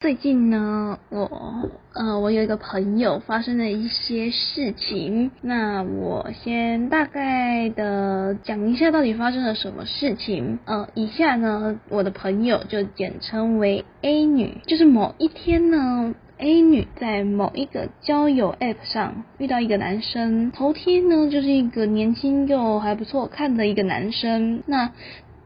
最近呢，我呃，我有一个朋友发生了一些事情，那我先大概的讲一下到底发生了什么事情。呃，以下呢，我的朋友就简称为 A 女，就是某一天呢，A 女在某一个交友 App 上遇到一个男生，头贴呢就是一个年轻又还不错看的一个男生，那。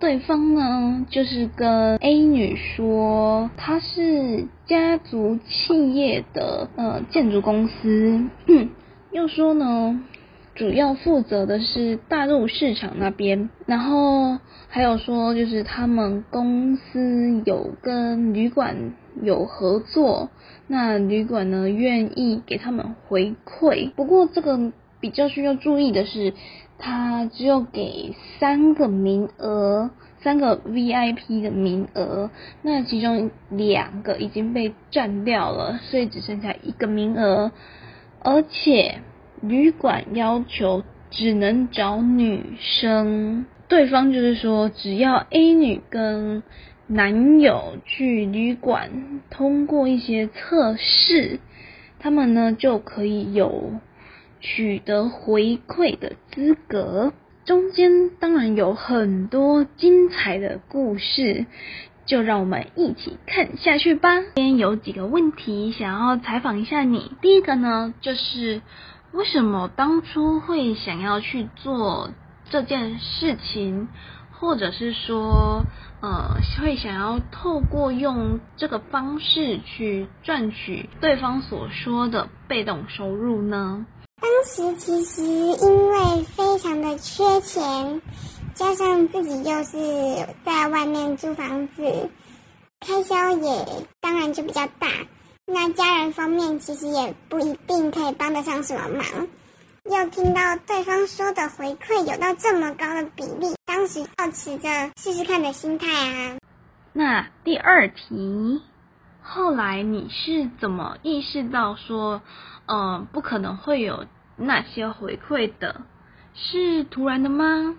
对方呢，就是跟 A 女说，他是家族企业的呃建筑公司，又说呢，主要负责的是大陆市场那边，然后还有说，就是他们公司有跟旅馆有合作，那旅馆呢愿意给他们回馈，不过这个比较需要注意的是。他只有给三个名额，三个 VIP 的名额，那其中两个已经被占掉了，所以只剩下一个名额。而且旅馆要求只能找女生，对方就是说，只要 A 女跟男友去旅馆通过一些测试，他们呢就可以有。取得回馈的资格，中间当然有很多精彩的故事，就让我们一起看下去吧。今天有几个问题想要采访一下你。第一个呢，就是为什么当初会想要去做这件事情，或者是说，呃，会想要透过用这个方式去赚取对方所说的被动收入呢？当时其实因为非常的缺钱，加上自己又是在外面租房子，开销也当然就比较大。那家人方面其实也不一定可以帮得上什么忙。又听到对方说的回馈有到这么高的比例，当时抱持着试试看的心态啊。那第二题，后来你是怎么意识到说，呃，不可能会有？那些回馈的是突然的吗？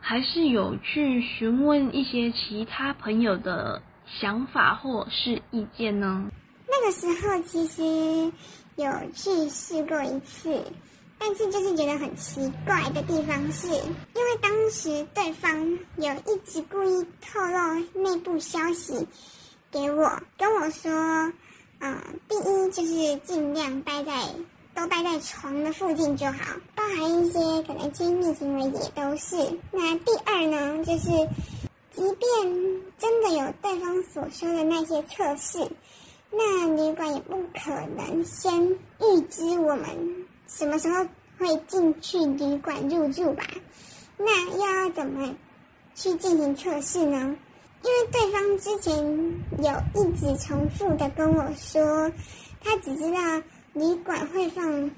还是有去询问一些其他朋友的想法或是意见呢？那个时候其实有去试过一次，但是就是觉得很奇怪的地方是，因为当时对方有一直故意透露内部消息给我，跟我说，嗯，第一就是尽量待在。都待在床的附近就好，包含一些可能亲密行为也都是。那第二呢，就是即便真的有对方所说的那些测试，那旅馆也不可能先预知我们什么时候会进去旅馆入住吧？那又要怎么去进行测试呢？因为对方之前有一直重复的跟我说，他只知道。旅馆会放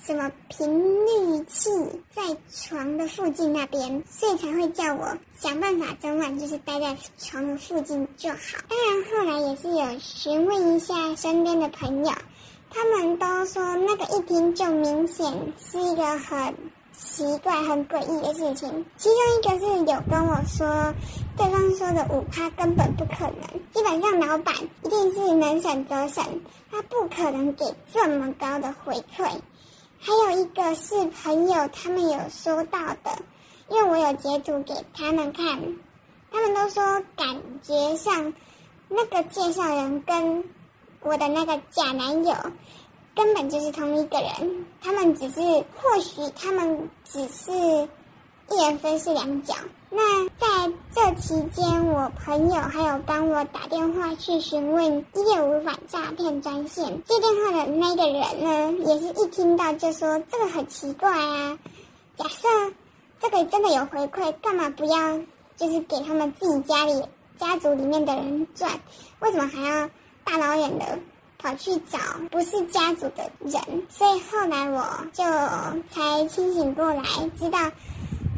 什么频率器在床的附近那边，所以才会叫我想办法整晚就是待在床的附近就好。当然后来也是有询问一下身边的朋友，他们都说那个一听就明显是一个很。奇怪、很诡异的事情，其中一个是有跟我说，对方说的五趴根本不可能，基本上老板一定是能省则省，他不可能给这么高的回馈。还有一个是朋友他们有收到的，因为我有截图给他们看，他们都说感觉上那个介绍人跟我的那个假男友。根本就是同一个人，他们只是或许他们只是一人分饰两角。那在这期间，我朋友还有帮我打电话去询问一六五反诈骗专线。接电话的那个人呢，也是一听到就说这个很奇怪啊。假设这个真的有回馈，干嘛不要就是给他们自己家里家族里面的人赚？为什么还要大老远的？跑去找不是家族的人，所以后来我就才清醒过来，知道，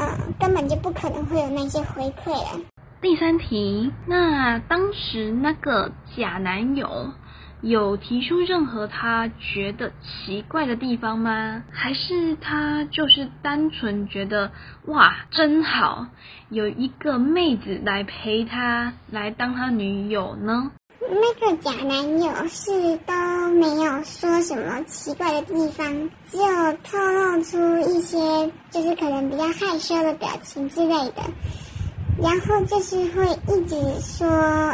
嗯，根本就不可能会有那些回馈了。第三题，那当时那个假男友有提出任何他觉得奇怪的地方吗？还是他就是单纯觉得哇真好，有一个妹子来陪他来当他女友呢？那个假男友是都没有说什么奇怪的地方，只有透露出一些就是可能比较害羞的表情之类的，然后就是会一直说，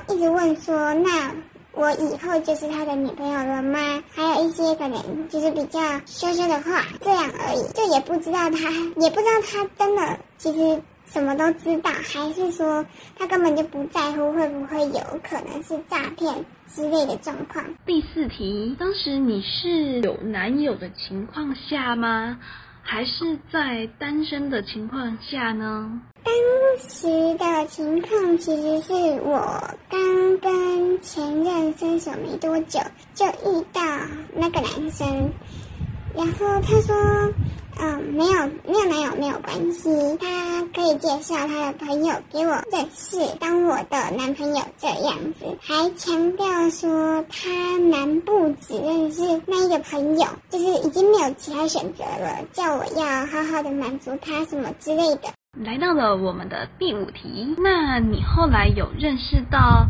一直问说，那我以后就是他的女朋友了吗？还有一些可能就是比较羞羞的话，这样而已，就也不知道他，也不知道他真的其实。什么都知道，还是说他根本就不在乎会不会有可能是诈骗之类的状况？第四题，当时你是有男友的情况下吗？还是在单身的情况下呢？当时的情况其实是我刚跟前任分手没多久，就遇到那个男生，然后他说。嗯，没有没有男友没有关系，他可以介绍他的朋友给我认识，当我的男朋友这样子，还强调说他男不只认识那一个朋友，就是已经没有其他选择了，叫我要好好的满足他什么之类的。来到了我们的第五题，那你后来有认识到？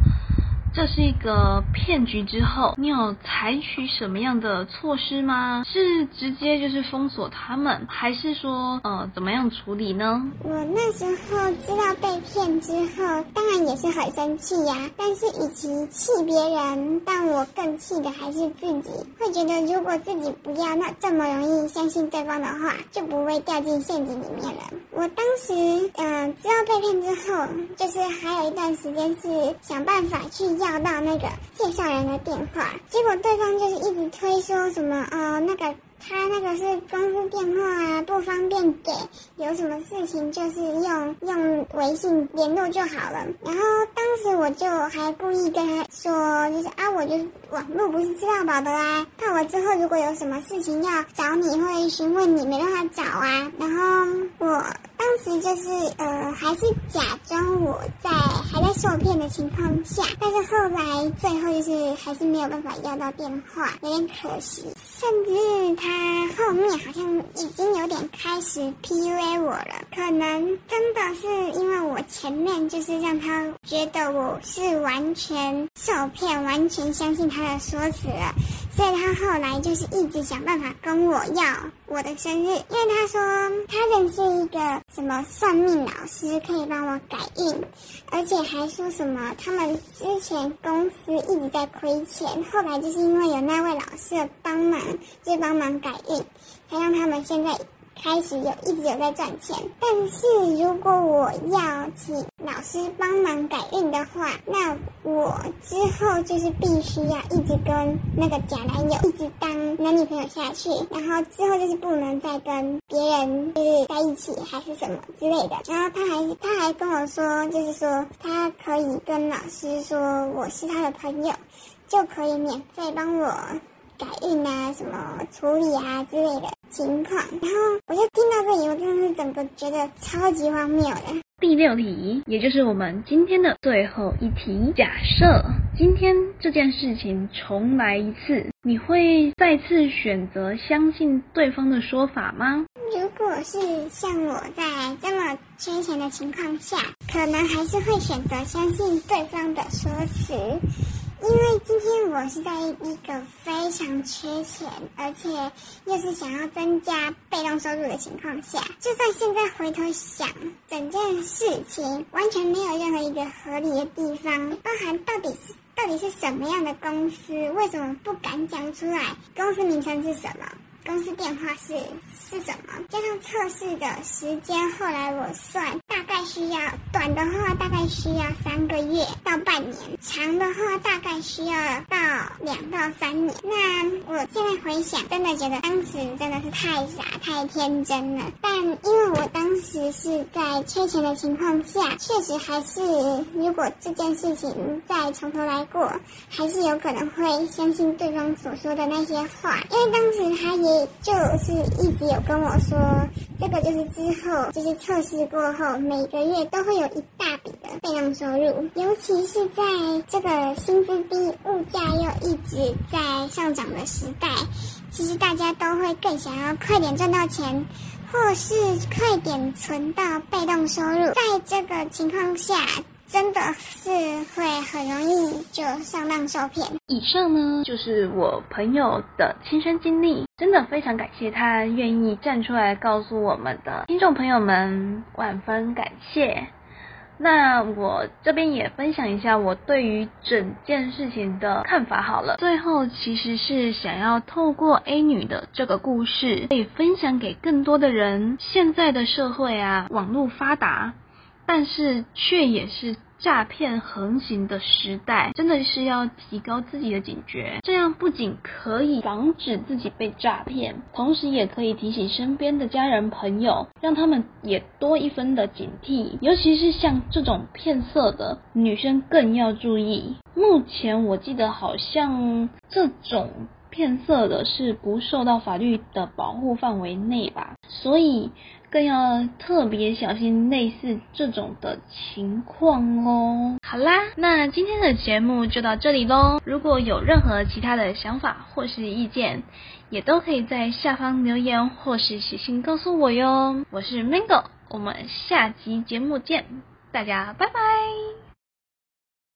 这是一个骗局之后，你有采取什么样的措施吗？是直接就是封锁他们，还是说呃怎么样处理呢？我那时候知道被骗之后，当然也是很生气呀。但是与其气别人，但我更气的还是自己，会觉得如果自己不要那这么容易相信对方的话，就不会掉进陷阱里面了。我当时嗯知道被骗之后，就是还有一段时间是想办法去。要到那个介绍人的电话，结果对方就是一直推说什么哦，那个他那个是公司电话啊，不方便给，有什么事情就是用用微信联络就好了。然后当时我就还故意跟他说，就是啊，我就网络不是知道宝的啦，怕我之后如果有什么事情要找你或询问你，没办法找啊。然后我。当时就是呃，还是假装我在还在受骗的情况下，但是后来最后就是还是没有办法要到电话，有点可惜。甚至他后面好像已经有点开始 PUA 我了，可能真的是因为我前面就是让他觉得我是完全受骗，完全相信他的说辞了。所以他后来就是一直想办法跟我要我的生日，因为他说他认识一个什么算命老师，可以帮我改运，而且还说什么他们之前公司一直在亏钱，后来就是因为有那位老师帮忙，就帮忙改运，才让他们现在。开始有一直有在赚钱，但是如果我要请老师帮忙改运的话，那我之后就是必须要一直跟那个假男友一直当男女朋友下去，然后之后就是不能再跟别人就是在一起还是什么之类的。然后他还他还跟我说，就是说他可以跟老师说我是他的朋友，就可以免费帮我改运啊、什么处理啊之类的。情况，然后我就听到这里，我真的是整个觉得超级荒谬的。第六题，也就是我们今天的最后一题。假设今天这件事情重来一次，你会再次选择相信对方的说法吗？如果是像我在这么缺钱的情况下，可能还是会选择相信对方的说辞。因为今天我是在一个非常缺钱，而且又是想要增加被动收入的情况下，就算现在回头想，整件事情完全没有任何一个合理的地方，包含到底是到底是什么样的公司，为什么不敢讲出来？公司名称是什么？公司电话是是什么？加上测试的时间，后来我算大概需要短的话大概需要三个月到半年，长的话大概需要到两到三年。那我现在回想，真的觉得当时真的是太傻太天真了。但因为我当时是在缺钱的情况下，确实还是如果这件事情再从头来过，还是有可能会相信对方所说的那些话，因为当时他也。就是一直有跟我说，这个就是之后就是测试过后，每个月都会有一大笔的被动收入，尤其是在这个薪资低、物价又一直在上涨的时代，其实大家都会更想要快点赚到钱，或是快点存到被动收入。在这个情况下。真的是会很容易就上当受骗。以上呢就是我朋友的亲身经历，真的非常感谢他愿意站出来告诉我们的听众朋友们，万分感谢。那我这边也分享一下我对于整件事情的看法好了。最后其实是想要透过 A 女的这个故事，可以分享给更多的人。现在的社会啊，网络发达，但是却也是。诈骗横行的时代，真的是要提高自己的警觉。这样不仅可以防止自己被诈骗，同时也可以提醒身边的家人朋友，让他们也多一分的警惕。尤其是像这种骗色的女生，更要注意。目前我记得好像这种骗色的是不受到法律的保护范围内吧，所以。更要特别小心类似这种的情况哦。好啦，那今天的节目就到这里喽。如果有任何其他的想法或是意见，也都可以在下方留言或是写信告诉我哟。我是 Mango，我们下集节目见，大家拜拜。